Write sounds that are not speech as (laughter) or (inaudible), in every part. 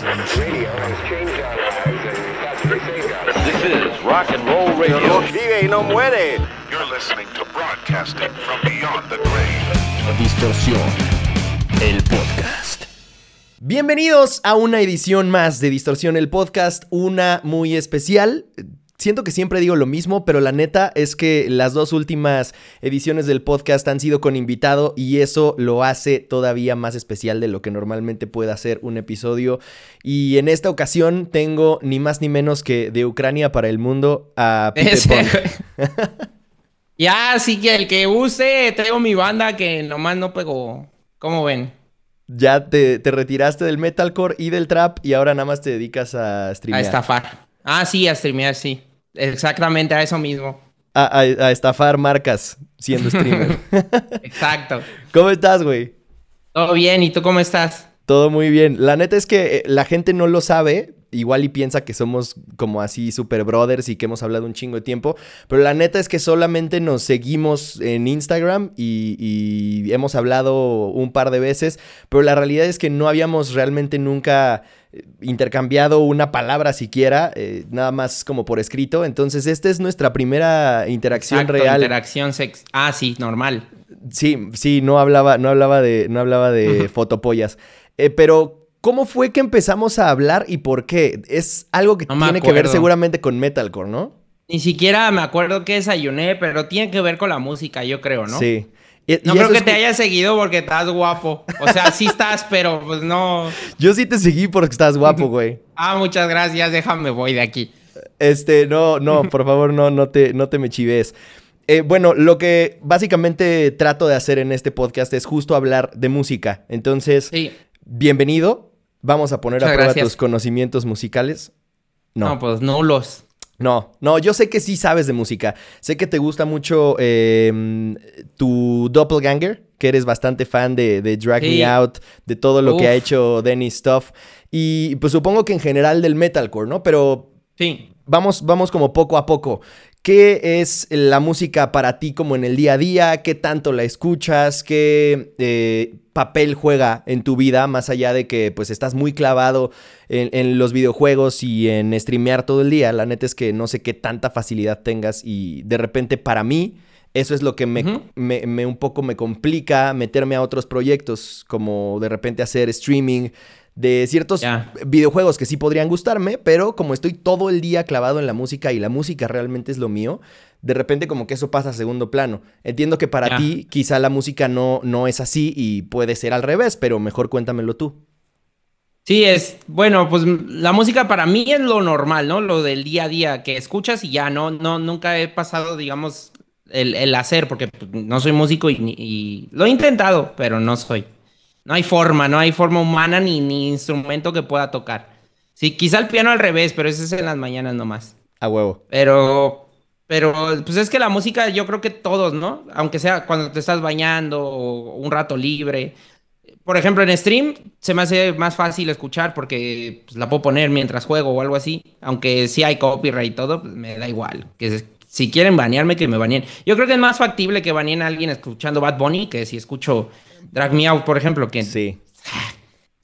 This is rock and roll radio. Vive y no muere. You're listening to broadcasting from beyond the grave. Distorsión, el podcast. Bienvenidos a una edición más de Distorsión el podcast, una muy especial. Siento que siempre digo lo mismo, pero la neta es que las dos últimas ediciones del podcast han sido con invitado y eso lo hace todavía más especial de lo que normalmente puede hacer un episodio. Y en esta ocasión tengo ni más ni menos que de Ucrania para el mundo a (laughs) Pete (laughs) Ya, sí que el que use, tengo mi banda que nomás no pegó. ¿Cómo ven? Ya te, te retiraste del metalcore y del trap y ahora nada más te dedicas a streamear. A estafar. Ah, sí, a streamear, sí. Exactamente a eso mismo. A, estafar marcas siendo streamer. (laughs) Exacto. ¿Cómo estás, güey? Todo bien, ¿y tú cómo estás? Todo muy bien. La neta es que eh, la gente no lo sabe, igual y piensa que somos como así super brothers y que hemos hablado un chingo de tiempo, pero la neta es que solamente nos seguimos en Instagram y, hemos hablado un par de veces, pero la realidad es que no habíamos realmente nunca eh, intercambiado una palabra siquiera, eh, nada más como por escrito, entonces esta es nuestra primera interacción real. Interacción sex ah, sí, normal. Sí, sí, no hablaba, no hablaba de, no hablaba de fotopollas. Eh, pero ¿Cómo fue que empezamos a hablar y por qué? Es algo que tiene que ver seguramente con metalcore, ¿no? Ni siquiera me acuerdo que desayuné, pero tiene que ver con la música, yo creo, ¿no? Sí. no creo que te haya seguido porque estás guapo. O sea, sí estás, pero pues no. (laughs) Yo sí te seguí porque estás guapo, güey. ah, muchas gracias. Déjame, voy de aquí. Este, no, no, (laughs) por favor, no, no te, no te me chives. Eh, bueno, lo que básicamente trato de hacer en este podcast es justo hablar de música. Entonces, bienvenido. Vamos a poner a prueba tus conocimientos musicales. No. no, pues nulos. No, no, yo sé que sí sabes de música. Sé que te gusta mucho em, tu doppelganger, que eres bastante fan de, Drag Me Out, de todo lo que ha hecho Dennis Stuff. Y pues supongo que en general del metalcore, ¿no? Pero sí. vamos, vamos como poco a poco. ¿Qué es la música para ti como en el día a día? ¿Qué tanto la escuchas? ¿Qué eh, papel juega en tu vida? Más allá de que pues estás muy clavado en, los videojuegos y en streamear todo el día. La neta es que no sé qué tanta facilidad tengas y de repente para mí eso es lo que me, me un poco me complica meterme a otros proyectos como de repente hacer streaming de ciertos videojuegos que sí podrían gustarme, pero como estoy todo el día clavado en la música y la música realmente es lo mío, de repente como que eso pasa a segundo plano. Entiendo que para ti quizá la música no, no es así y puede ser al revés, pero mejor cuéntamelo tú. Sí, es, bueno, pues la música para mí es lo normal, ¿no? Lo del día a día que escuchas y ya, no, no, nunca he pasado, digamos, el, hacer, porque pues, no soy músico y lo he intentado, pero no soy. No hay forma, no hay forma humana ni, ni instrumento que pueda tocar. Sí, quizá el piano al revés, pero ese es en las mañanas nomás. A huevo. Pero, pero, pues es que la música, yo creo que todos, ¿no? Aunque sea cuando te estás bañando o un rato libre. Por ejemplo, en stream se me hace más fácil escuchar porque pues, la puedo poner mientras juego o algo así. Aunque sí hay copyright y todo, pues me da igual. Que si quieren banearme, que me baneen. Yo creo que es más factible que baneen a alguien escuchando Bad Bunny que si escucho Drag Me Out, por ejemplo, que sí.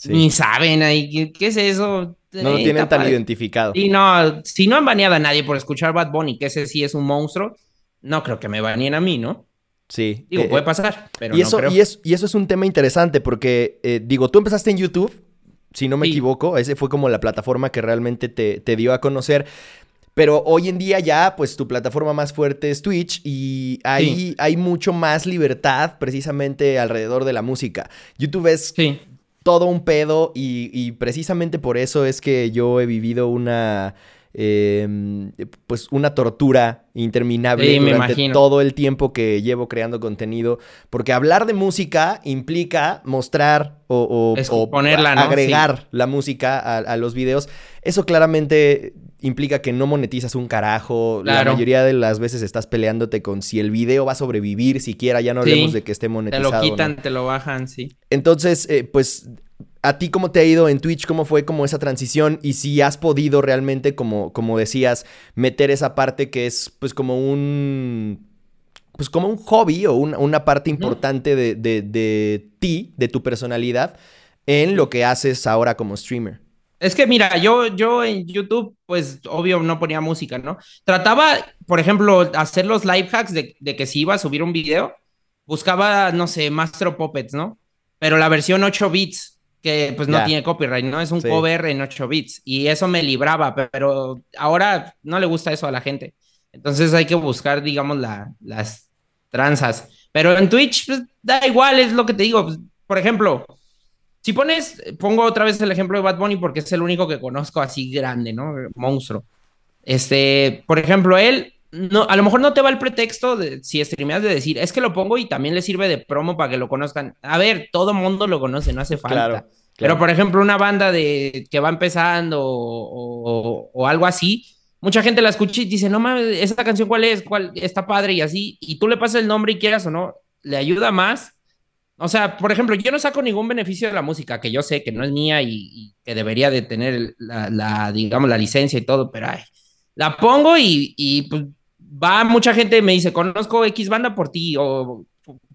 ni saben ahí qué, es eso. No lo tienen tan identificado. Y no, si no han baneado a nadie por escuchar Bad Bunny, que ese sí es un monstruo, no creo que me baneen a mí, ¿no? Sí. Digo, eh, puede pasar, pero y eso, Y, y, eso es un tema interesante porque, eh, digo, tú empezaste en YouTube, si no me equivoco, ese fue como la plataforma que realmente te, te dio a conocer. Pero hoy en día ya, pues tu plataforma más fuerte es Twitch y ahí hay mucho más libertad precisamente alrededor de la música. YouTube es todo un pedo y, precisamente por eso es que yo he vivido una... Em, pues una tortura interminable durante todo el tiempo que llevo creando contenido, porque hablar de música implica mostrar o, agregar la música a, a, los videos. Eso claramente implica que no monetizas un carajo. La mayoría de las veces estás peleándote con si el video va a sobrevivir siquiera. Ya no hablemos de que esté monetizado. Te lo quitan, te lo bajan, sí. Entonces, eh, pues, ¿a ti cómo te ha ido en Twitch? ¿Cómo fue como esa transición? Y si has podido realmente, como, como decías, meter esa parte que es pues como un... Pues como un hobby o una parte importante de, de ti, de tu personalidad, en lo que haces ahora como streamer. Es que mira, yo, yo en YouTube, pues obvio no ponía música, ¿no? Trataba, por ejemplo, hacer los live hacks de, de que si iba a subir un video, buscaba, no sé, Master Puppets, ¿no? Pero la versión 8 bits, que pues no tiene copyright, ¿no? Es un Sí. cover en 8 bits. Y eso me libraba, pero ahora no le gusta eso a la gente. Entonces hay que buscar, digamos, la, las tranzas. Pero en Twitch, pues, da igual, es lo que te digo. Pues, Por ejemplo, si pones, pongo otra vez el ejemplo de Bad Bunny porque es el único que conozco así grande, ¿no? Monstruo. Este, por ejemplo, él, no, a lo mejor no te va el pretexto de, si streameas de decir, es que lo pongo y también le sirve de promo para que lo conozcan. A ver, todo mundo lo conoce, no hace falta. Claro, Pero, por ejemplo, una banda de que va empezando o, o- o algo así, mucha gente la escucha y dice, no mames, ¿esa canción cuál es? ¿Cuál está padre? Y así, y tú le pasas el nombre y quieras o no, le ayuda más. O sea, por ejemplo, yo no saco ningún beneficio de la música, que yo sé que no es mía y, y que debería de tener la, la, digamos, la licencia y todo, pero ay, la pongo y, y pues va mucha gente me dice, conozco X banda por ti, o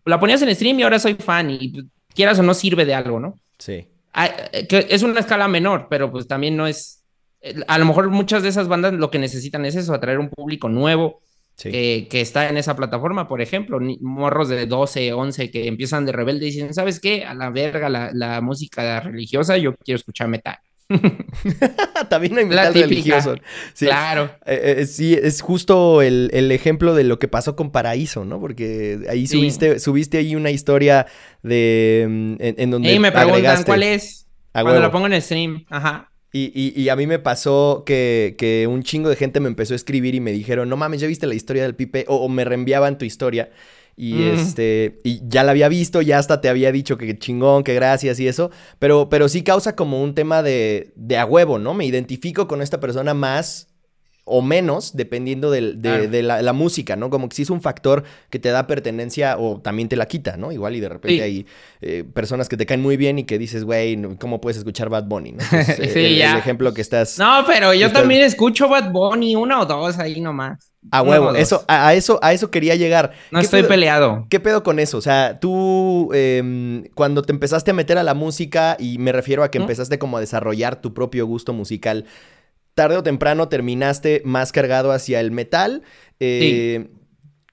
la ponías en stream y ahora soy fan, y pues, quieras o no sirve de algo, ¿no? Sí. Ah, eh, que es una escala menor, pero pues también no es. eh, A lo mejor muchas de esas bandas lo que necesitan es eso, atraer un público nuevo Sí. que, que está en esa plataforma, por ejemplo, morros de 12, 11 que empiezan de rebelde y dicen, ¿sabes qué? A la verga la, la música religiosa, yo quiero escuchar metal. (laughs) (laughs) También hay metal religioso. Sí. Claro. Eh, eh, sí, es justo el, el ejemplo de lo que pasó con Paraíso, ¿no? Porque ahí Sí. subiste, subiste ahí una historia de mm, en, en donde Y me preguntan agregaste- cuál es. A Cuando huevo. lo pongo en stream. Ajá. Y, y- y a mí me pasó que, que un chingo de gente me empezó a escribir y me dijeron, no mames, ¿ya viste la historia del Pipe? O, o me reenviaban tu historia. Y Mm. este, y ya la había visto, ya hasta te había dicho que chingón, que gracias y eso. Pero, pero sí causa como un tema de, de a huevo, ¿no? Me identifico con esta persona más o menos, dependiendo del- de, Claro. de la, la música, ¿no? Como que sí es un factor que te da pertenencia o también te la quita, ¿no? Igual y de repente Sí. hay eh, personas que te caen muy bien y que dices, güey, ¿cómo puedes escuchar Bad Bunny? ¿no? Pues, (laughs) eh, Sí, el, el ejemplo que estás... No, pero yo Estás- también escucho Bad Bunny, una o dos ahí nomás. A huevo, eso, a, a eso, a eso quería llegar. No ¿Qué estoy pedo- peleado. ¿Qué pedo con eso? O sea, tú em, cuando te empezaste a meter a la música, y me refiero a que ¿Mm? empezaste como a desarrollar tu propio gusto musical, tarde o temprano terminaste más cargado hacia el metal. eh,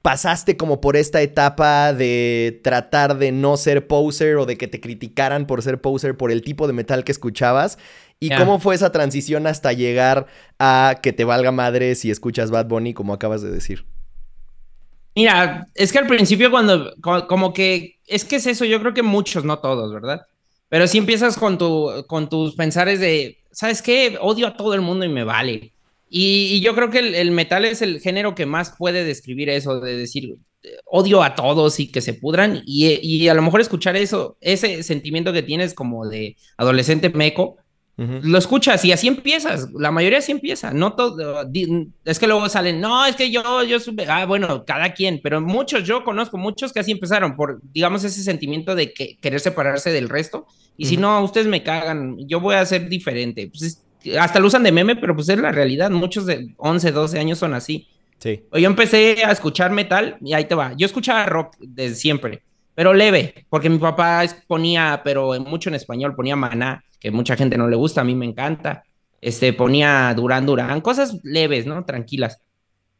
Pasaste como por esta etapa de tratar de no ser poser o de que te criticaran por ser poser por el tipo de metal que escuchabas. ¿Y cómo fue esa transición hasta llegar a que te valga madre si escuchas Bad Bunny, como acabas de decir? Mira, es que al principio cuando, co- como que, es que es eso, yo creo que muchos, no todos, ¿verdad? Pero si empiezas con, tu, con tus pensares de, ¿sabes qué? Odio a todo el mundo y me vale. Y, yo creo que el, el metal es el género que más puede describir eso, de decir, odio a todos y que se pudran. Y, y a lo mejor escuchar eso, ese sentimiento que tienes como de adolescente meco, Lo escuchas y así empiezas. La mayoría así empieza. No todo. Es que luego salen, no, es que yo, yo supe. Ah, bueno, cada quien, pero muchos, yo conozco muchos que así empezaron por, digamos, ese sentimiento de que, querer separarse del resto. Y si Ujú. no, ustedes me cagan, yo voy a ser diferente. Pues es- hasta lo usan de meme, pero pues es la realidad. Muchos de 11, 12 años son así. Sí. Yo empecé a escuchar metal y ahí te va. Yo escuchaba rock desde siempre, pero leve, porque mi papá ponía, pero mucho en español, ponía Maná, que mucha gente no le gusta, a mí me encanta. Este, ponía Durán Durán, cosas leves, ¿no? Tranquilas.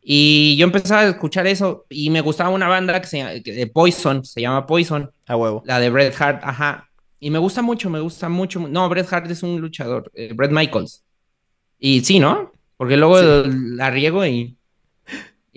Y yo empezaba a escuchar eso y me gustaba una banda que se que- de Poison, se llama Poison, A huevo. la de Bret Hart, ajá. Y me gusta mucho, me gusta mucho. No, Bret Hart es un luchador, eh, Bret Michaels. Y sí, ¿no? Porque luego la riego y...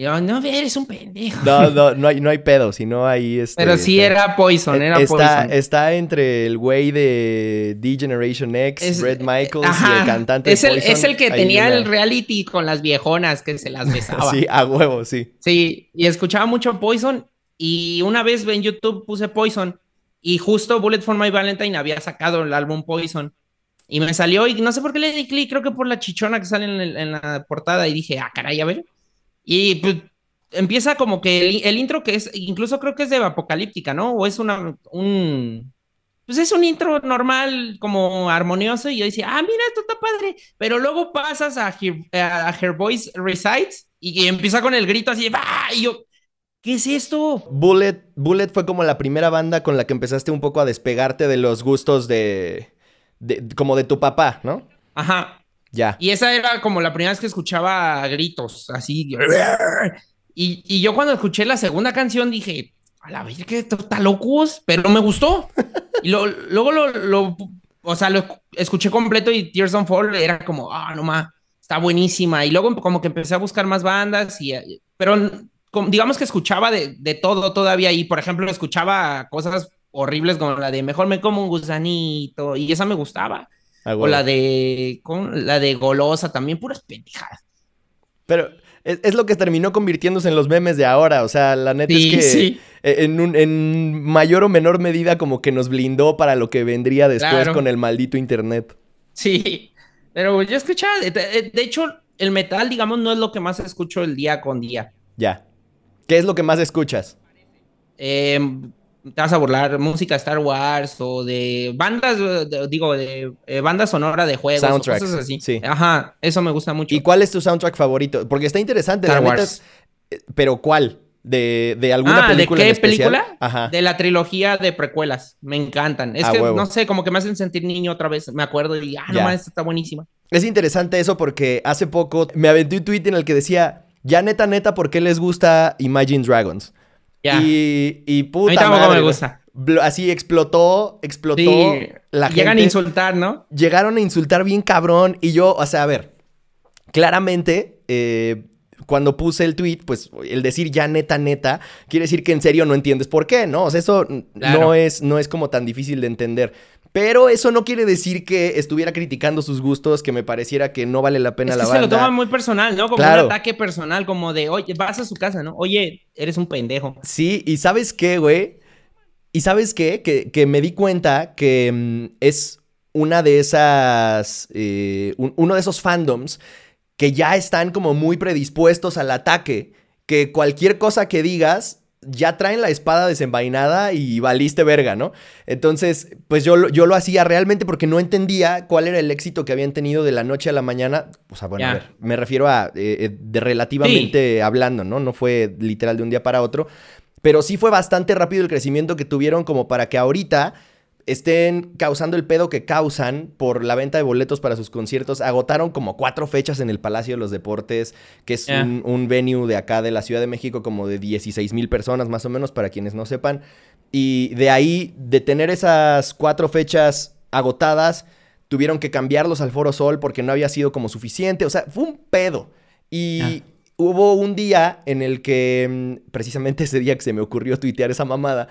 y yo, no, eres un pendejo. No, no, no hay, no hay pedo, sino ahí este, Pero sí está- era Poison, era está, Poison. está entre el güey de D-Generation X, Es- Bret Michaels y el cantante de es el, Poison. es el que tenía el reality con las viejonas que se las besaba. (laughs) Sí, a huevo, sí. Sí, y escuchaba mucho Poison y una vez en YouTube puse Poison y justo Bullet for My Valentine había sacado el álbum Poison y me salió y no sé por qué le di clic, creo que por la chichona que sale en, el- en la portada y dije, ah, caray, a ver. Y pues empieza como que el, el intro que es, incluso creo que es de Apocalíptica, ¿no? O es una, un... Pues es un intro normal, como armonioso, y yo decía, ah, mira, esto está padre. Pero luego pasas a Her, a Her Voice Resides y, y empieza con el grito así, ¡bah! Y yo, ¿qué es esto? Bullet, Bullet fue como la primera banda con la que empezaste un poco a despegarte de los gustos de, de- como de tu papá, ¿no? Ajá. Y esa era como la primera vez que escuchaba gritos, así. Y, y yo cuando escuché la segunda canción dije, a la vez que está locos, pero me gustó. Y lo- luego lo, o sea, lo escuché completo y Tears Don't Fall era como, ah, no más, está buenísima. Y luego como que empecé a buscar más bandas, y, eh, pero como- digamos que escuchaba de, de todo todavía. Y por ejemplo, escuchaba cosas horribles como la de Mejor me como un gusanito, y esa me gustaba. Ah, O la de, ¿cómo? la de Golosa, también puras pendejadas. Pero es, es lo que terminó convirtiéndose en los memes de ahora. O sea, la neta Sí, es que sí. en, un- en mayor o menor medida como que nos blindó para lo que vendría después Claro. con el maldito internet. Sí, pero yo escuchaba, de- de hecho, el metal, digamos, no es lo que más escucho el día con día. Ya. ¿Qué es lo que más escuchas? Eh, te vas a burlar, música de Star Wars o de bandas, de- digo, de eh, banda sonora de juegos, o Soundtracks, cosas así. sí. Ajá, eso me gusta mucho. ¿Y cuál es tu soundtrack favorito? Porque está interesante, Star la Wars. eh, Pero ¿cuál? ¿De, de alguna Ah, ¿de película qué en especial? película? Ajá. De la trilogía de precuelas, me encantan. Es Ah, que, huevo. no sé, como que me hacen sentir niño otra vez, me acuerdo y, ah, no mames, está buenísima. Es interesante eso porque hace poco me aventé un tweet en el que decía, ya neta, neta, ¿por qué les gusta Imagine Dragons? Y, y puta A mí tampoco madre, me gusta. Así explotó, explotó Sí, la llegan a gente. insultar, ¿no? Llegaron a insultar bien cabrón y yo, o sea, a ver, claramente, eh, cuando puse el tweet, pues el decir ya neta, neta, quiere decir que en serio no entiendes por qué, ¿no? O sea, eso Claro. no, es, no es como tan difícil de entender. Pero eso no quiere decir que estuviera criticando sus gustos, que me pareciera que no vale la pena Es la que se banda. lo toman muy personal, ¿no? Como Claro. un ataque personal, como de, oye, vas a su casa, ¿no? Oye, eres un pendejo. Sí, y ¿sabes qué, güey? ¿Y sabes qué? Que, que me di cuenta que mm, es una de esas, eh, un- uno de esos fandoms que ya están como muy predispuestos al ataque, que cualquier cosa que digas ya traen la espada desenvainada y valiste verga, ¿no? Entonces, pues yo, lo- yo lo hacía realmente porque no entendía cuál era el éxito que habían tenido de la noche a la mañana. O sea, bueno, a ver, me refiero a eh, eh, de relativamente hablando, ¿no? No fue literal de un día para otro. Pero sí fue bastante rápido el crecimiento que tuvieron como para que ahorita estén causando el pedo que causan por la venta de boletos para sus conciertos. Agotaron como cuatro fechas en el Palacio de los Deportes, que es un, un venue de acá de la Ciudad de México como de 16 mil personas más o menos, para quienes no sepan. Y de ahí, de tener esas cuatro fechas agotadas, tuvieron que cambiarlos al Foro Sol porque no había sido como suficiente. O sea, fue un pedo. Y hubo un día en el que, mm, precisamente ese día que se me ocurrió tuitear esa mamada,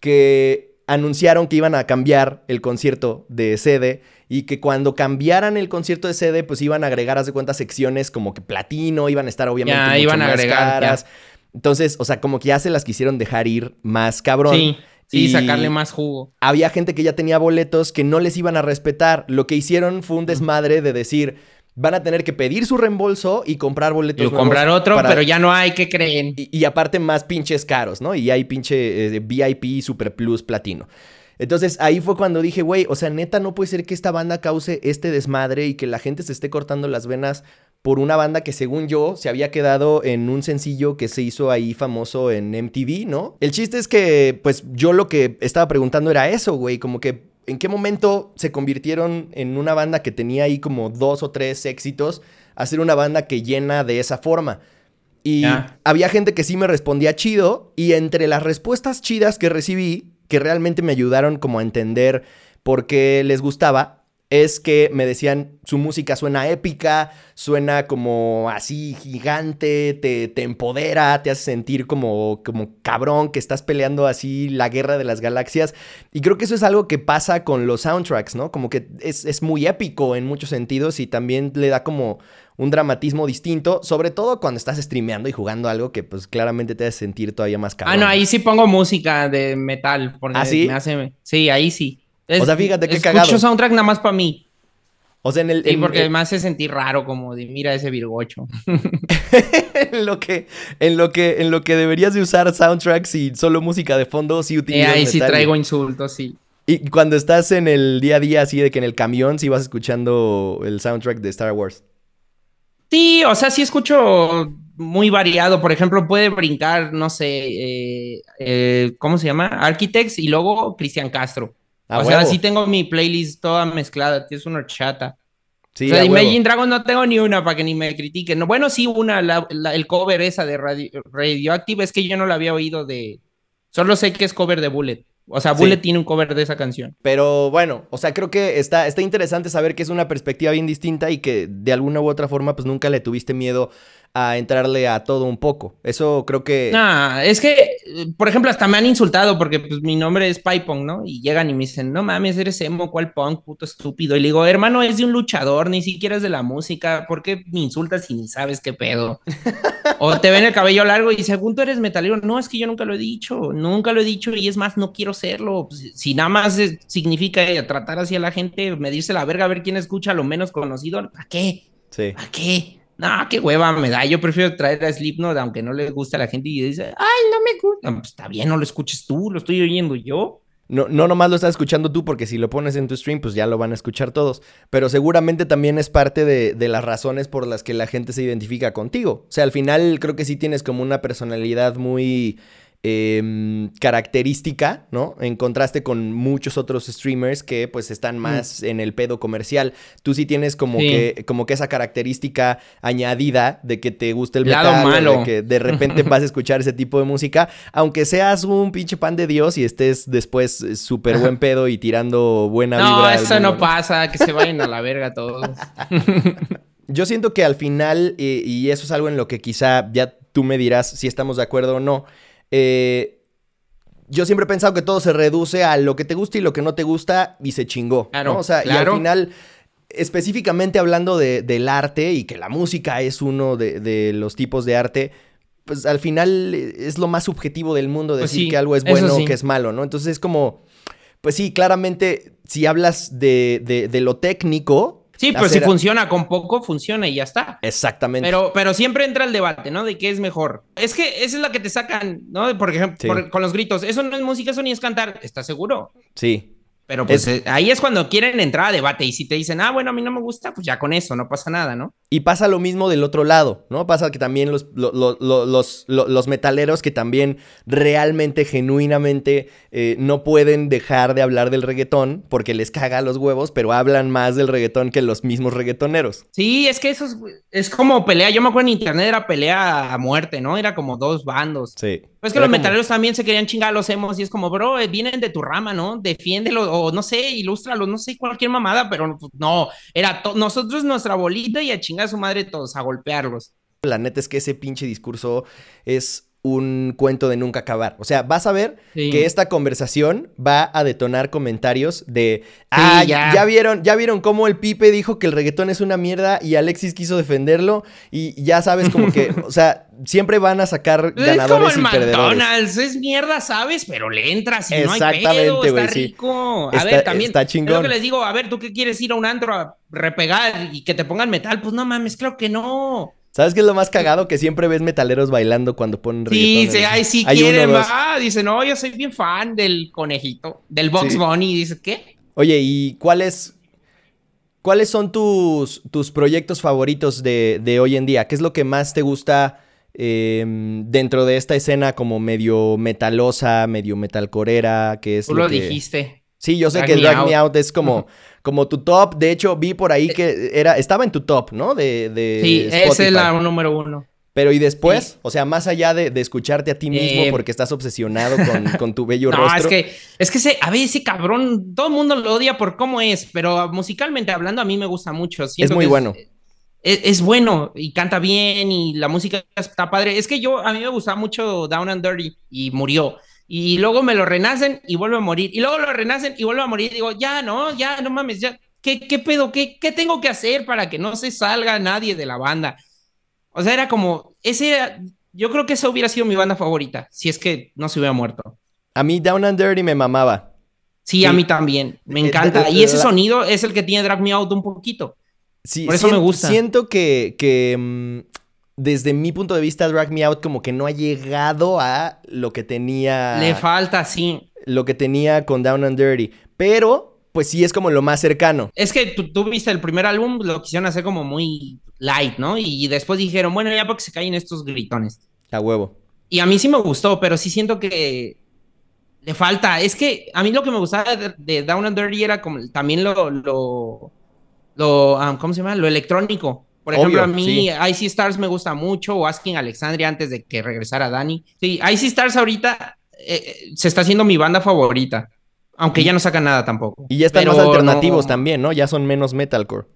que anunciaron que iban a cambiar el concierto de sede y que cuando cambiaran el concierto de sede, pues iban a agregar, haz de cuenta, secciones como que platino, iban a estar obviamente Ya, mucho iban a agregar, ya. caras. Entonces, o sea, como que ya se las quisieron dejar ir más cabrón. Sí, sí, Y- sacarle más jugo. había gente que ya tenía boletos que no les iban a respetar. Lo que hicieron fue un desmadre de decir, van a tener que pedir su reembolso y comprar boletos. Y comprar otro, para- pero ya no hay, ¿qué creen? Y, y aparte más pinches caros, ¿no? Y hay pinche eh, VIP, Super Plus, Platino. Entonces ahí fue cuando dije, güey, o sea, neta, no puede ser que esta banda cause este desmadre y que la gente se esté cortando las venas por una banda que según yo se había quedado en un sencillo que se hizo ahí famoso en MTV, ¿no? El chiste es que, pues yo lo que estaba preguntando era eso, güey, como que en qué momento se convirtieron en una banda que tenía ahí como dos o tres éxitos a ser una banda que llena de esa forma. Y había gente que sí me respondía chido y entre las respuestas chidas que recibí, que realmente me ayudaron como a entender por qué les gustaba, es que me decían, su música suena épica, suena como así gigante, te, te empodera, te hace sentir como, como cabrón, que estás peleando así la guerra de las galaxias. Y creo que eso es algo que pasa con los soundtracks, ¿no? Como que es, es muy épico en muchos sentidos y también le da como un dramatismo distinto, sobre todo cuando estás streameando y jugando algo que pues claramente te hace sentir todavía más cabrón. Ah, no, ahí sí pongo música de metal. Porque ¿Ah, sí? Me hace... Sí, ahí sí. Es- O sea, fíjate qué escucho cagado. soundtrack nada más para mí. O sea, en el... Sí, en- porque me hace sentir raro, como de mira ese virgocho. (laughs) (laughs) en lo que en lo que en lo que deberías de usar soundtracks y solo música de fondo sí Eh, utilizas ahí sí traigo insultos, sí. y cuando estás en el día a día así de que en el camión sí vas escuchando el soundtrack de Star Wars Sí, o sea, sí escucho muy variado. Por ejemplo, puede brincar, no sé, eh, eh, ¿cómo se llama? Architects y luego Cristian Castro. Ah, o sea, sí tengo mi playlist toda mezclada, es una chata. Sí, o sea, de. Imagine Dragons no tengo ni una para que ni me critiquen. No, bueno, sí, una, la- la- el cover esa de Radio- Radioactive, es que yo no la había oído de... Solo sé que es cover de Bullet. O sea, Sí. Bullet tiene un cover de esa canción. Pero bueno, o sea, creo que está, está interesante saber que es una perspectiva bien distinta y que de alguna u otra forma, pues nunca le tuviste miedo a entrarle a todo un poco. Eso creo que. Nah, es que, por ejemplo, hasta me han insultado porque pues, mi nombre es Pipong, ¿no? Y llegan y me dicen, no mames, eres emo, ¿cuál punk, puto estúpido? Y le digo, hermano, es de un luchador, ni siquiera es de la música, ¿por qué me insultas si ni sabes qué pedo? o te ven el cabello largo y según tú eres metalero, no, es que yo nunca lo he dicho, nunca lo he dicho y es más, no quiero serlo. Pues, si nada más significa tratar así a la gente, medirse la verga, a ver quién escucha lo menos conocido, ¿para qué? Sí. ¿Para qué? No, qué hueva me da. Yo prefiero traer a Slipknot, aunque no le guste a la gente y dice, ay, no me gusta. Pues está bien, no lo escuches tú, lo estoy oyendo yo. No, no nomás lo estás escuchando tú, porque si lo pones en tu stream, pues ya lo van a escuchar todos. Pero seguramente también es parte de las razones por las que la gente se identifica contigo. O sea, al final creo que sí tienes como una personalidad muy em, característica, ¿no? En contraste con muchos otros streamers que pues están más en el pedo comercial. Tú sí tienes como, Sí. que, como que esa característica añadida de que te gusta el Lado metal, o malo. de que de repente (laughs) vas a escuchar ese tipo de música, aunque seas un pinche pan de Dios y estés después eh, súper buen pedo y tirando buena No, vibra. al eso no pasa, que se vayan a la verga todos. (laughs) Yo siento que al final, eh, y eso es algo en lo que quizá ya tú me dirás si estamos de acuerdo o no, eh, yo siempre he pensado que todo se reduce a lo que te gusta y lo que no te gusta y se chingó. Claro, ¿no? O sea, y al final, específicamente hablando de- del arte y que la música es uno de, de los tipos de arte, pues al final es lo más subjetivo del mundo Pues decir sí, que algo es bueno o sí. que es malo, ¿no? Entonces es como, pues sí, claramente, si hablas de- de lo técnico. Sí, pues si funciona con poco, funciona y ya está. Exactamente. Pero, pero siempre entra el debate, ¿no? De qué es mejor. Es que esa es la que te sacan, ¿no? Por ejemplo, Sí. por- con los gritos. Eso no es música, eso ni es cantar. ¿Estás seguro? Sí. Pero pues Es- eh, ahí es cuando quieren entrar a debate. Y si te dicen, ah, bueno, a mí no me gusta, pues ya con eso, no pasa nada, ¿no? Y pasa lo mismo del otro lado, ¿no? Pasa que también los, lo- lo- lo- los, lo- los metaleros que también realmente, genuinamente, eh, no pueden dejar de hablar del reggaetón porque les caga los huevos, pero hablan más del reggaetón que los mismos reggaetoneros. Sí, es que eso es, es como pelea. Yo me acuerdo en internet era pelea a muerte, ¿no? Era como dos bandos. Sí. Pues es que Era los como- metaleros también se querían chingar a los emos y es como, bro, eh, vienen de tu rama, ¿no? Defiéndelo o no sé, ilústralo, no sé, cualquier mamada, pero pues, no, era nosotros nuestra bolita y a chingar a su madre todos, a golpearlos. La neta es que ese pinche discurso es un cuento de nunca acabar. O sea, vas a ver Sí. que esta conversación va a detonar comentarios de ah, ya. ya. vieron, ya vieron cómo el Pipe dijo que el reggaetón es una mierda y Alexis quiso defenderlo y ya sabes como que, (laughs) o sea, siempre van a sacar Es como ganadores el y perdedores. McDonald's, es mierda, ¿sabes? Pero le entras y no hay Exactamente, pedo, está sí. rico. A Está- ver, también, está es chingón. lo que les digo, a ver, ¿tú qué quieres ir a un antro a repegar y que te pongan metal? Pues no mames, creo que no. ¿Sabes qué es lo más cagado? Que siempre ves metaleros bailando cuando ponen Sí, reggaetón. sí, en- ay, sí Hay uno, quieren, dos. va. Dice, no, yo soy bien fan del conejito, del Box Sí. Bunny. Dice, ¿qué? Oye, ¿y cuáles, cuáles son tus, tus proyectos favoritos de, de hoy en día? ¿Qué es lo que más te gusta eh, dentro de esta escena como medio metalosa, medio metalcorera? Que es Tú lo lo que... dijiste. Sí, yo sé Drag que Me Drag Me Out. Es como, como tu top. De hecho, vi por ahí que era, estaba en tu top, ¿no? De, de Sí, Spotify. es la número uno. Pero ¿y después? Sí. O sea, más allá de, de escucharte a ti mismo Eh, porque estás obsesionado con, con tu bello (laughs) No, rostro. es que, es que ese, a ver, ese cabrón, todo el mundo lo odia por cómo es, pero musicalmente hablando a mí me gusta mucho. Siento Es muy que bueno. Es, es bueno y canta bien y la música está padre. Es que yo, a mí me gustaba mucho Down and Dirty y murió. Y luego me lo renacen y vuelve a morir. Y luego lo renacen y vuelve a morir. Digo, ya, no, ya, no mames, ya. ¿Qué, qué pedo? ¿Qué, ¿Qué tengo que hacer para que no se salga nadie de la banda? O sea, era como, ese yo creo que esa hubiera sido mi banda favorita, si es que no se hubiera muerto. A mí Down and Dirty me mamaba. Sí, a mí también, me Eh, encanta. Y ese sonido es el que tiene Drag Me Out un poquito. Sí, Por eso me gusta. Siento que, que, mm, desde mi punto de vista, Drag Me Out como que no ha llegado a lo que tenía. Le falta, sí. lo que tenía con Down and Dirty. Pero, pues sí es como lo más cercano. Es que tú, tú viste el primer álbum, lo quisieron hacer como muy light, ¿no? Y después dijeron, bueno, ya porque se caen estos gritones. A huevo. Y a mí sí me gustó, pero sí siento que le falta. Es que a mí lo que me gustaba de, de Down and Dirty era como también lo, lo, lo, ¿cómo se llama? Lo electrónico. Por ejemplo, Obvio, a mí sí. Icy Stars me gusta mucho, o Asking Alexandria antes de que regresara Dani. Sí, Icy Stars ahorita eh, se está haciendo mi banda favorita, aunque ya no sacan nada tampoco. Y ya están Pero más alternativos no- también, ¿no? Ya son menos metalcore.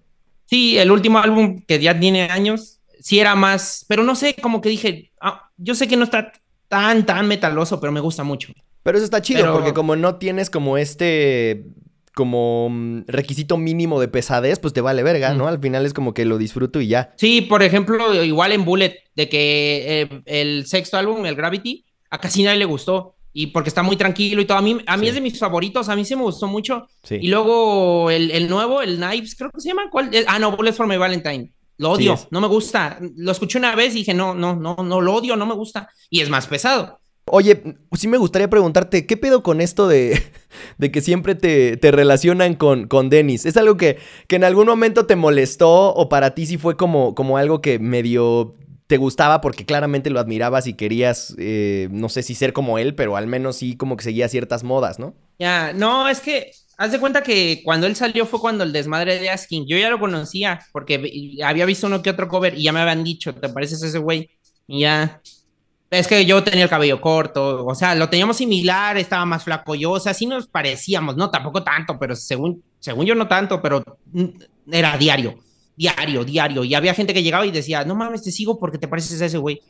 Sí, el último álbum que ya tiene años, sí era más, pero no sé, como que dije, ah, yo sé que no está tan, tan metaloso, pero me gusta mucho. Pero eso está chido, Pero- porque como no tienes como este como mm, requisito mínimo de pesadez, pues te vale verga, ¿no? Mm. Al final es como que lo disfruto y ya. Sí, por ejemplo, igual en Bullet, de que eh, el sexto álbum, el Gravity, a casi nadie le gustó. Y porque está muy tranquilo y todo. A mí, a mí Sí. es de mis favoritos, a mí sí me gustó mucho. Sí. Y luego el, el nuevo, el Knives, creo que se llama. ¿Cuál? Eh, Ah, no, Bullet for My Valentine. Lo odio, no me gusta. Lo escuché una vez y dije, no, no, no, no lo odio, no me gusta. Y es más pesado. Oye, sí me gustaría preguntarte, ¿qué pedo con esto de, (laughs) de que siempre te, te relacionan con, con Dennis? ¿Es algo que, que en algún momento te molestó o para ti sí fue como, como algo que medio te gustaba porque claramente lo admirabas y querías, eh, no sé si ser como él, pero al menos sí como que seguía ciertas modas, ¿no? Ya, no, es que haz de cuenta que cuando él salió fue cuando el desmadre de Asking, yo ya lo conocía porque había visto uno que otro cover y ya me habían dicho, ¿te pareces ese güey? Y ya, es que yo tenía el cabello corto, o sea, lo teníamos similar, estaba más flaco yo, o sea, sí nos parecíamos, no, tampoco tanto, pero según, según yo no tanto, pero mm, era diario, diario, diario, y había gente que llegaba y decía, no mames, te sigo porque te pareces a ese güey.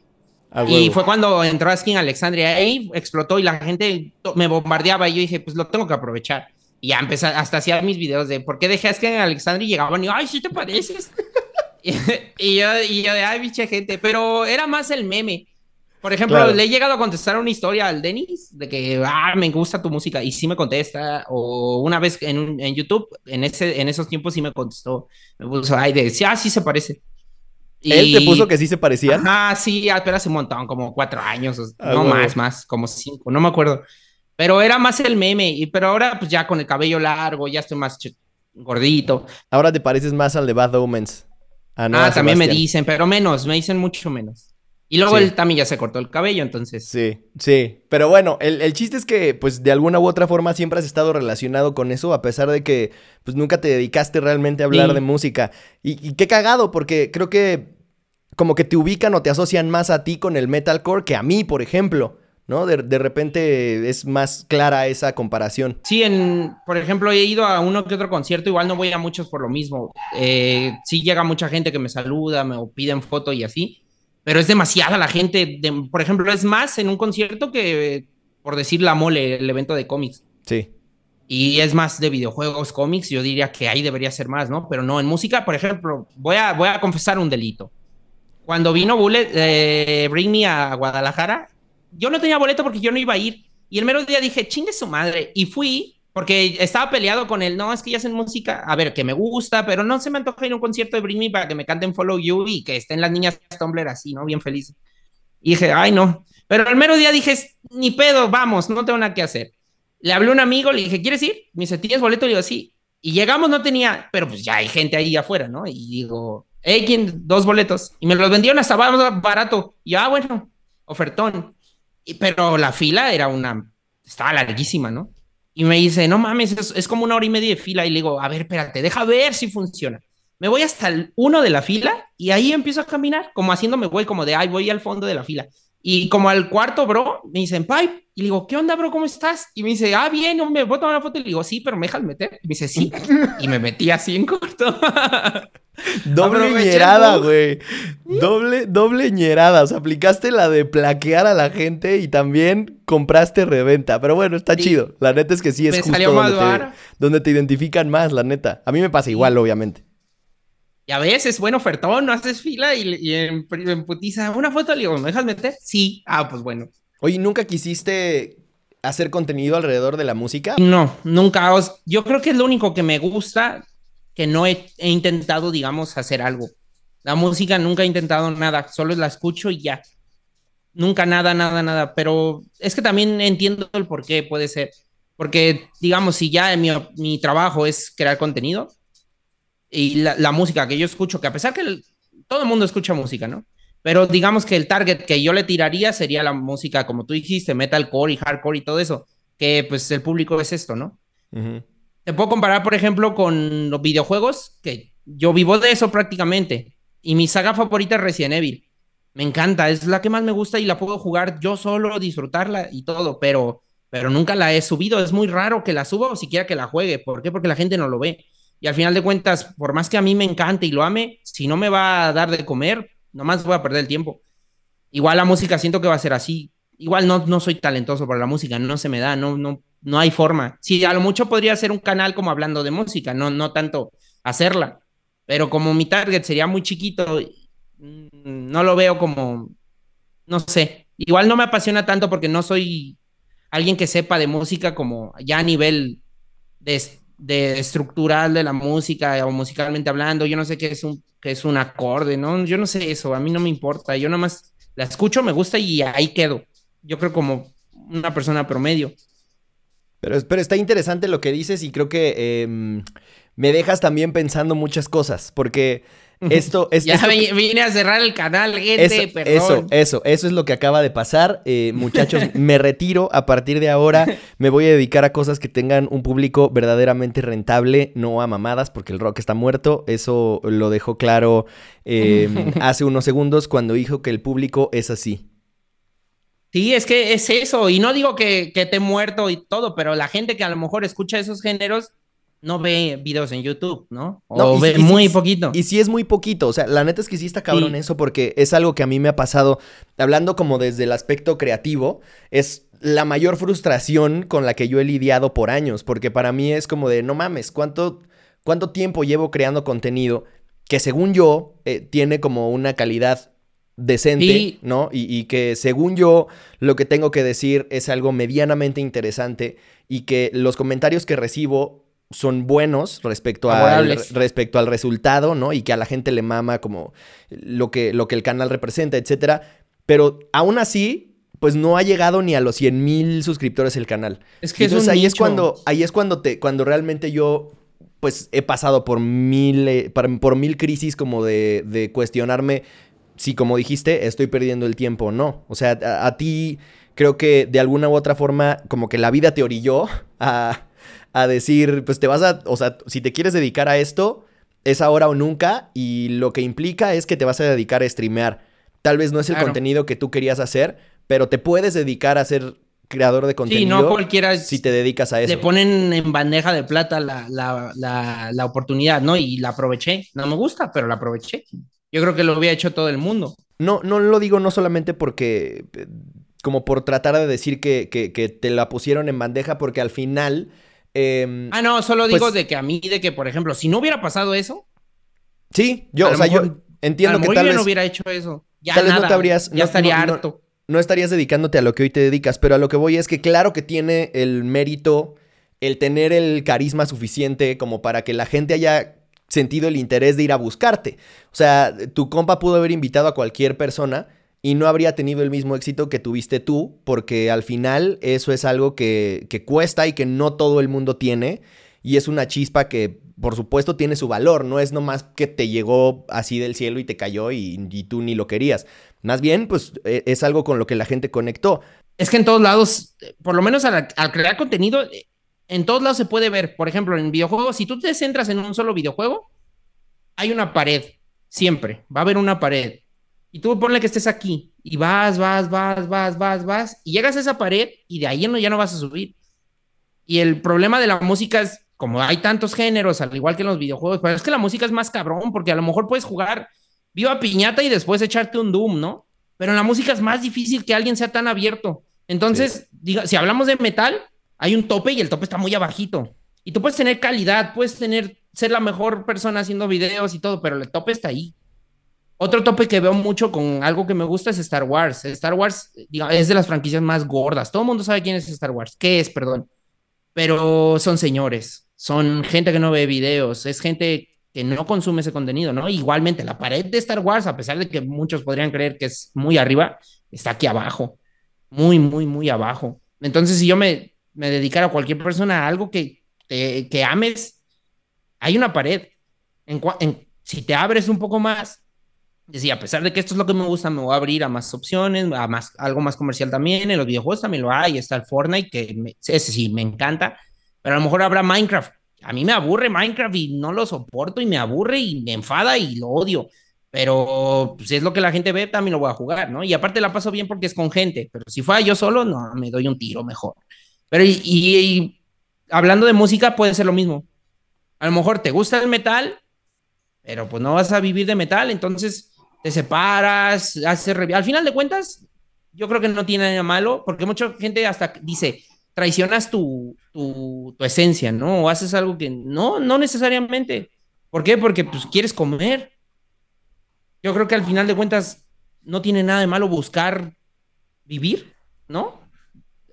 A Y fue cuando entró Asking Alexandria ahí, explotó y la gente me bombardeaba y yo dije, pues lo tengo que aprovechar. Y ya empecé, hasta hacía mis videos de por qué dejé Asking Alexandria y llegaban y, ay, sí te pareces. (laughs) y, y yo, y yo de, ay, biche gente, pero era más el meme. Por ejemplo, Claro. le he llegado a contestar una historia al Denis de que, ah, me gusta tu música y sí me contesta. O una vez en, YouTube, en, ese, en esos tiempos sí me contestó. Me puso, ay, de, sí, ah, sí se parece. ¿Él te puso que sí se parecían? Ajá, sí, ah, pero hace un montón, como cuatro años, Ah, no más, más, como cinco, no me acuerdo. Pero era más el meme, y, pero ahora pues ya con el cabello largo, ya estoy más gordito. Ahora te pareces más al de Bad Omens. Ah, no, ah, también me dicen, pero menos, me dicen mucho menos. Y luego Sí. él también ya se cortó el cabello, entonces. Sí, sí. Pero bueno, el, el chiste es que, pues, de alguna u otra forma siempre has estado relacionado con eso, a pesar de que, pues, nunca te dedicaste realmente a hablar Sí. de música. Y, y qué cagado, porque creo que como que te ubican o te asocian más a ti con el metalcore que a mí, por ejemplo, ¿no? De, de repente es más clara esa comparación. Sí, en, por ejemplo, he ido a uno que otro concierto, igual no voy a muchos por lo mismo. Eh, sí llega mucha gente que me saluda, me o piden foto y así, pero es demasiada la gente. de- por ejemplo, es más en un concierto que, por decir la mole, el evento de cómics. Sí. Y es más de videojuegos, cómics, yo diría que ahí debería ser más, ¿no? Pero no, en música, por ejemplo, voy a, voy a confesar un delito. Cuando vino Bullet, eh, Bring Me a Guadalajara, yo no tenía boleto porque yo no iba a ir. Y el mero día dije, chingue su madre. Y fui porque estaba peleado con él. No, es que ya hacen música, a ver, que me gusta, pero no se me antoja ir a un concierto de Bring Me para que me canten Follow You y que estén las niñas Tumblr así, ¿no? Bien felices. Y dije, ay, no. Pero el mero día dije, ni pedo, vamos, no tengo nada que hacer. Le hablé a un amigo, le dije, ¿quieres ir? Me dice, ¿tienes boleto? Le digo, sí. Y llegamos, no tenía, pero pues ya hay gente ahí afuera, ¿no? Y digo, hey, ¿quién? Dos boletos. Y me los vendieron hasta barato. Y yo, ah, bueno, ofertón. Y, pero la fila era una, estaba larguísima, ¿no? Y me dice, no mames, es, como una hora y media de fila. Y le digo, a ver, espérate, deja ver si funciona. Me voy hasta el uno de la fila y ahí empiezo a caminar, como haciéndome güey, como de, ay, voy al fondo de la fila. Y como al cuarto, bro, me dicen, pipe. Y le digo, ¿qué onda, bro? ¿Cómo estás? Y me dice, ah, bien, voy a tomar una foto. Y le digo, sí, pero me dejas meter. Y me dice, sí. y me metí así en corto. (laughs) Doble ñerada, güey. Doble, doble ñerada. O sea, aplicaste la de plaquear a la gente y también compraste reventa. Pero bueno, está Sí. chido. La neta es que sí es Me justo donde te, vara. donde te identifican más, la neta. A mí me pasa igual, obviamente. Y a veces, bueno, ofertón, no haces fila y, y en, en putiza, una foto, le digo, ¿me dejas meter? Sí. Ah, pues bueno. Oye, ¿nunca quisiste hacer contenido alrededor de la música? No, nunca. os- yo creo que es lo único que me gusta, que no he, intentado, digamos, hacer algo. La música nunca he intentado nada, solo la escucho y ya. Nunca nada, nada, nada. Pero es que también entiendo el por qué puede ser. Porque, digamos, si ya mi, mi trabajo es crear contenido y la, música que yo escucho, que a pesar que todo el mundo escucha música, ¿no? Pero digamos que el target que yo le tiraría sería la música, como tú dijiste, metalcore y hardcore y todo eso, que pues el público es esto, ¿no? Ujú. Te puedo comparar, por ejemplo, con los videojuegos, que yo vivo de eso prácticamente. Y mi saga favorita es Resident Evil. Me encanta, es la que más me gusta y la puedo jugar yo solo, disfrutarla y todo, pero, pero nunca la he subido. Es muy raro que la suba o siquiera que la juegue. ¿Por qué? Porque la gente no lo ve. Y al final de cuentas, por más que a mí me encante y lo ame, si no me va a dar de comer, nomás voy a perder el tiempo. Igual la música siento que va a ser así. Igual no, no soy talentoso por la música, no se me da, no, no, no hay forma. Sí, a lo mucho podría ser un canal como hablando de música, no, no tanto hacerla. Pero como mi target sería muy chiquito, mm, no lo veo como, no sé. Igual no me apasiona tanto porque no soy alguien que sepa de música como ya a nivel de, de estructural de la música o musicalmente hablando. Yo no sé qué es un, qué es un acorde, ¿no? Yo no sé eso, a mí no me importa. Yo nomás la escucho, me gusta y ahí quedo. Yo creo como una persona promedio. Pero, pero está interesante lo que dices y creo que em, me dejas también pensando muchas cosas, porque esto es... ya vine a cerrar el canal, gente, eso, perdón. Eso, eso, eso es lo que acaba de pasar. Eh, muchachos, me retiro a partir de ahora. Me voy a dedicar a cosas que tengan un público verdaderamente rentable, no a mamadas, porque el rock está muerto. Eso lo dejó claro em, (laughs) hace unos segundos cuando dijo que el público es así. Sí, es que es eso. Y no digo que, que te muerto y todo, pero la gente que a lo mejor escucha esos géneros no ve videos en YouTube, ¿no? O ve muy poquito. Y sí es muy poquito, o sea, la neta es que sí está cabrón eso porque es algo que a mí me ha pasado, hablando como desde el aspecto creativo, es la mayor frustración con la que yo he lidiado por años, porque para mí es como de, no mames, ¿cuánto, cuánto tiempo llevo creando contenido que según yo eh, tiene como una calidad decente, ¿no? Y, y, que según yo lo que tengo que decir es algo medianamente interesante y que los comentarios que recibo son buenos respecto, al, respecto al resultado, ¿no? Y que a la gente le mama como lo que, lo que el canal representa, etcétera. Pero aún así, pues no ha llegado ni a los 100 mil suscriptores el canal. Es que Entonces, ahí es cuando, ahí es cuando te, cuando realmente yo, pues he pasado por mil, eh, por mil crisis como de, de, cuestionarme si, como dijiste, estoy perdiendo el tiempo o no. O sea, a, a ti creo que de alguna u otra forma, como que la vida te orilló (laughs) a a decir, pues te vas a, o sea, si te quieres dedicar a esto, es ahora o nunca y lo que implica es que te vas a dedicar a streamear. Tal vez no es el contenido que tú querías hacer, pero te puedes dedicar a ser creador de contenido. Sí, no cualquiera. Si te dedicas a eso. Le ponen en bandeja de plata la, la, la, la, oportunidad, ¿no? Y la aproveché. No me gusta, pero la aproveché. Yo creo que lo había hecho todo el mundo. No, no lo digo no solamente porque. como por tratar de decir que, que, que te la pusieron en bandeja, porque al final Em, ah, no, solo digo pues de que a mí, de que, por ejemplo, si no hubiera pasado eso. Sí, yo, o sea, yo entiendo que tal vez. no hubiera hecho eso. Ya tal vez no te habrías. Ya estaría harto. No, estarías dedicándote a lo que hoy te dedicas, pero a lo que voy es que, claro que tiene el mérito, el tener el carisma suficiente como para que la gente haya sentido el interés de ir a buscarte. O sea, tu compa pudo haber invitado a cualquier persona y no habría tenido el mismo éxito que tuviste tú, porque al final eso es algo que, que, cuesta y que no todo el mundo tiene, y es una chispa que por supuesto tiene su valor, no es nomás que te llegó así del cielo y te cayó y, y tú ni lo querías, más bien pues e, es algo con lo que la gente conectó. Es que en todos lados, por lo menos al, al crear contenido, en todos lados se puede ver, por ejemplo, en videojuegos, si tú te centras en un solo videojuego, hay una pared, siempre, va a haber una pared y tú ponle que estés aquí y vas, vas, vas, vas, vas, vas, y llegas a esa pared y de ahí no, ya no vas a subir. Y el problema de la música es, como hay tantos géneros, al igual que en los videojuegos, pero es que la música es más cabrón, porque a lo mejor puedes jugar viva piñata y después echarte un Doom, ¿no? Pero en la música es más difícil que alguien sea tan abierto. Entonces, diga, si hablamos de metal, hay un tope y el tope está muy abajito. Y tú puedes tener calidad, puedes tener, ser la mejor persona haciendo videos y todo, pero el tope está ahí. Otro tope que veo mucho con algo que me gusta es Star Wars. Star Wars es de las franquicias más gordas. Todo el mundo sabe quién es Star Wars. ¿Qué es? Perdón. Pero son señores. Son gente que no ve videos. Es gente que no consume ese contenido, ¿no? Igualmente, la pared de Star Wars, a pesar de que muchos podrían creer que es muy arriba, está aquí abajo. Muy, muy, muy abajo. Entonces, si yo me, me dedicara a cualquier persona a algo que, que ames, hay una pared. En, en, si te abres un poco más, decía, a pesar de que esto es lo que me gusta, me voy a abrir a más opciones, a más, algo más comercial también. En los videojuegos también lo hay. Está el Fortnite, que ese sí me encanta. Pero a lo mejor habrá Minecraft, A mí me aburre Minecraft y no lo soporto y me aburre y me enfada y lo odio. Pero pues, es lo que la gente ve, también lo voy a jugar, ¿no? Y aparte la paso bien porque es con gente. Pero si fuera yo solo, no, me doy un tiro mejor. Pero y, hablando de música, puede ser lo mismo. A lo mejor te gusta el metal, pero pues no vas a vivir de metal, entonces te separas, haces Al final de cuentas, yo creo que no tiene nada malo, porque mucha gente hasta dice, traicionas tu, tu, tu, esencia, ¿no? O haces algo que no, no necesariamente. ¿Por qué? Porque pues quieres comer. Yo creo que al final de cuentas no tiene nada de malo buscar vivir, ¿no?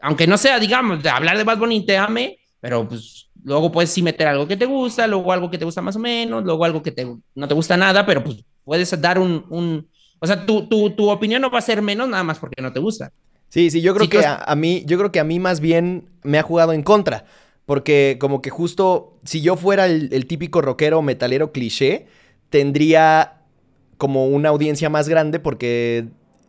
Aunque no sea, digamos, de hablar de Bad Bunny te ame, pero pues luego puedes sí meter algo que te gusta, luego algo que te gusta más o menos, luego algo que te, no te gusta nada, pero pues puedes dar un, un o sea, tu, tu, tu, opinión no va a ser menos nada más porque no te gusta. Sí, sí, yo creo que a, a, mí, yo creo que a mí más bien me ha jugado en contra. Porque como que justo, si yo fuera el, el típico rockero metalero cliché, tendría como una audiencia más grande porque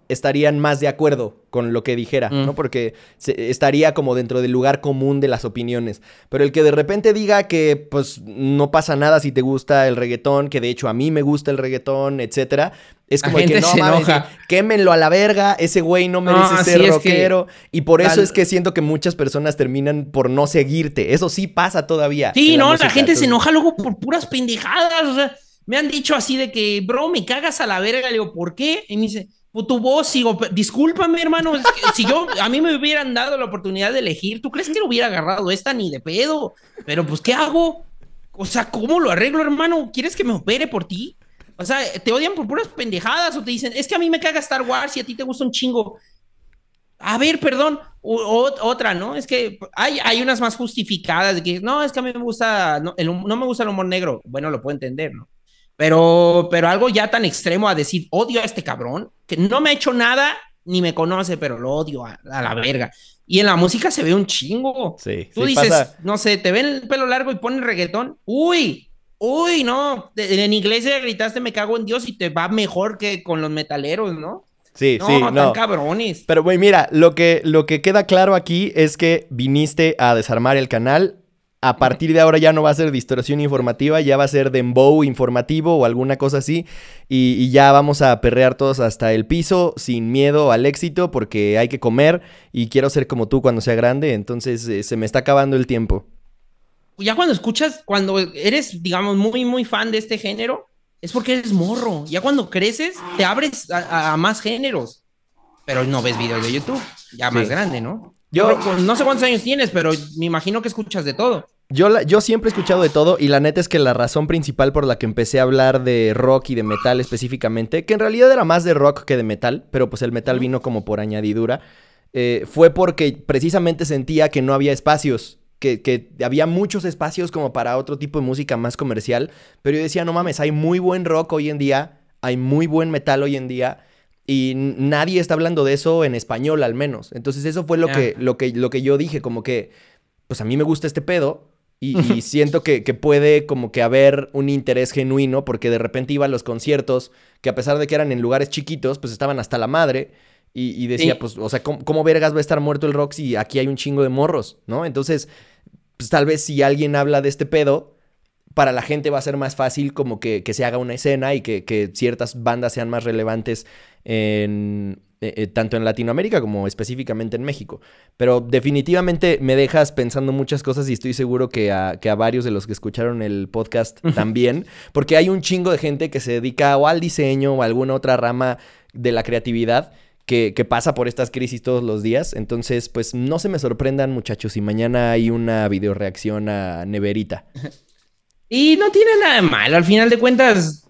estarían más de acuerdo con lo que dijera, ¿no? Mm. Porque se, estaría como dentro del lugar común de las opiniones. Pero el que de repente diga que pues no pasa nada si te gusta el reggaetón, que de hecho a mí me gusta el reggaetón, etcétera, es como el que no se mames, enoja. quémenlo a la verga, ese güey no merece No, ser que- rockero. Y por eso es que siento que muchas personas terminan por no seguirte. Eso sí pasa todavía. Sí, no, la música, gente se enoja luego por puras pendejadas. O sea, me han dicho así de que, bro, me cagas a la verga. Le digo, ¿por qué? Y me dice, tu voz, digo, "Pe- discúlpame, hermano. es que si yo, a mí me hubieran dado la oportunidad de elegir, ¿tú crees que lo hubiera agarrado esta ni de pedo? Pero pues, ¿qué hago? O sea, ¿cómo lo arreglo, hermano? ¿Quieres que me opere por ti? O sea, te odian por puras pendejadas o te dicen, es que a mí me caga Star Wars y a ti te gusta un chingo. A ver, perdón, otra, ¿no? Es que hay, hay unas más justificadas de que no, es que a mí me gusta, no, no me gusta el humor negro. Bueno, lo puedo entender, ¿no? Pero, pero algo ya tan extremo a decir odio a este cabrón, que no me ha hecho nada ni me conoce, pero lo odio a, a la verga. Y en la música se ve un chingo. Sí, Tú sí dices, pasa. no sé, te ven el pelo largo y ponen reggaetón. Uy, uy, no. En inglés gritaste me cago en Dios y te va mejor que con los metaleros, ¿no? Sí, No, sí, tan no. cabrones. Pero, güey, mira, lo que, lo que queda claro aquí es que viniste a desarmar el canal. A partir de ahora ya no va a ser distorsión informativa, ya va a ser dembow informativo o alguna cosa así. Y, y ya vamos a perrear todos hasta el piso sin miedo al éxito porque hay que comer y quiero ser como tú cuando sea grande. Entonces eh, se me está acabando el tiempo. Ya cuando escuchas, cuando eres, digamos, muy, muy fan de este género, es porque eres morro. Ya cuando creces, te abres a, más géneros. Pero no ves videos de YouTube, ya más grande, ¿no? Yo- pues, no sé cuántos años tienes, pero me imagino que escuchas de todo. Yo, la- yo siempre he escuchado de todo y la neta es que la razón principal por la que empecé a hablar de rock y de metal específicamente, que en realidad era más de rock que de metal, pero pues el metal vino como por añadidura, eh, fue porque precisamente sentía que no había espacios, que, que había muchos espacios como para otro tipo de música más comercial, pero yo decía, no mames, hay muy buen rock hoy en día, hay muy buen metal hoy en día. Y nadie está hablando de eso en español al menos. Entonces eso fue lo, que, lo, que, lo que yo dije, como que, pues a mí me gusta este pedo y, y (laughs) siento que, que puede como que haber un interés genuino porque de repente iba a los conciertos que a pesar de que eran en lugares chiquitos, pues estaban hasta la madre y, y decía, Sí. pues, o sea, ¿cómo, cómo vergas va a estar muerto el rock si aquí hay un chingo de morros, ¿no? Entonces, pues tal vez si alguien habla de este pedo, para la gente va a ser más fácil como que, que se haga una escena y que, que ciertas bandas sean más relevantes en, eh, eh, tanto en Latinoamérica como específicamente en México. Pero definitivamente me dejas pensando muchas cosas y estoy seguro que a, que a varios de los que escucharon el podcast también, porque hay un chingo de gente que se dedica o al diseño o a alguna otra rama de la creatividad. Que, que pasa por estas crisis todos los días. Entonces, pues no se me sorprendan, muchachos, si mañana hay una videoreacción a Neverita. (laughs) Y no tiene nada de malo. Al final de cuentas,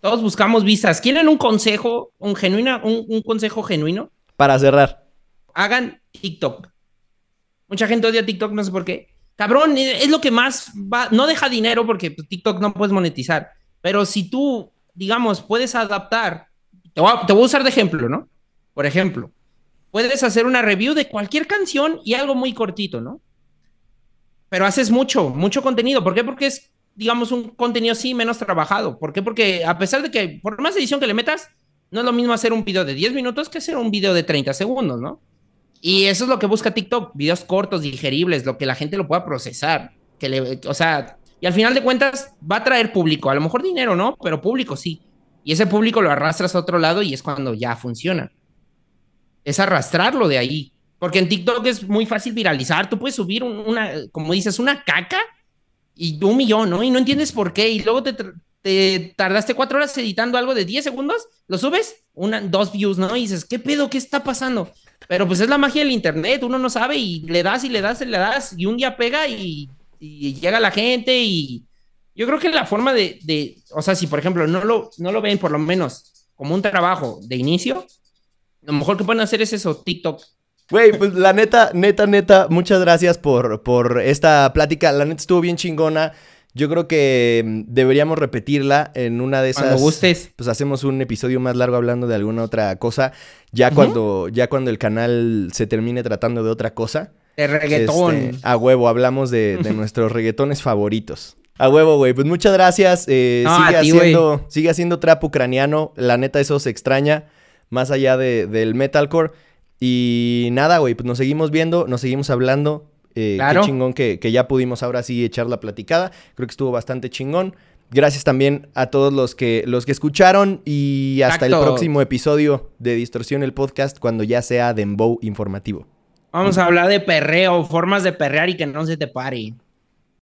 todos buscamos vistas. ¿Quieren un consejo, un, genuino, un, un consejo genuino? Para cerrar. Hagan TikTok. Mucha gente odia TikTok, no sé por qué. Cabrón, es lo que más va. No deja dinero porque pues, TikTok no puedes monetizar. Pero si tú, digamos, puedes adaptar. Te voy, a, te voy a usar de ejemplo, ¿no? Por ejemplo, puedes hacer una review de cualquier canción y algo muy cortito, ¿no? Pero haces mucho, mucho contenido. ¿Por qué? Porque es, digamos, un contenido así menos trabajado. ¿Por qué? Porque a pesar de que, por más edición que le metas, no es lo mismo hacer un video de 10 minutos que hacer un video de 30 segundos, ¿no? Y eso es lo que busca TikTok, videos cortos, digeribles, lo que la gente lo pueda procesar. que le, o sea, y al final de cuentas va a traer público, a lo mejor dinero, ¿no? Pero público sí. Y ese público lo arrastras a otro lado y es cuando ya funciona. Es arrastrarlo de ahí. Porque en TikTok es muy fácil viralizar. Tú puedes subir una, como dices, una caca y un millón, ¿no? Y no entiendes por qué. Y luego te, te tardaste cuatro horas editando algo de 10 segundos, lo subes, una, dos views, ¿no? Y dices, ¿qué pedo? ¿Qué está pasando? Pero pues es la magia del internet, uno no sabe y le das y le das y le das y un día pega y, llega la gente y yo creo que la forma de, de, o sea, si por ejemplo no lo, no lo ven por lo menos como un trabajo de inicio, lo mejor que pueden hacer es eso, TikTok. Güey, pues la neta, neta, neta, muchas gracias por, por esta plática. La neta estuvo bien chingona. Yo creo que mm, deberíamos repetirla en una de esas. Cuando gustes. Pues hacemos un episodio más largo hablando de alguna otra cosa. Ya cuando, ya cuando el canal se termine tratando de otra cosa. De reggaetón. Este, a huevo, hablamos de, de (laughs) nuestros reggaetones favoritos. A huevo, güey. Pues muchas gracias. Eh, No, sigue, ti, haciendo, sigue haciendo trap ucraniano. La neta, eso se extraña. Más allá de- del metalcore. Y nada, güey. Pues nos seguimos viendo, nos seguimos hablando. Eh, Claro. Qué chingón que, que ya pudimos ahora sí echar la platicada. Creo que estuvo bastante chingón. Gracias también a todos los que, los que escucharon. Y hasta el próximo episodio de Distorsión el Podcast, cuando ya sea Dembow informativo. Vamos a hablar de perreo, formas de perrear y que no se te pare.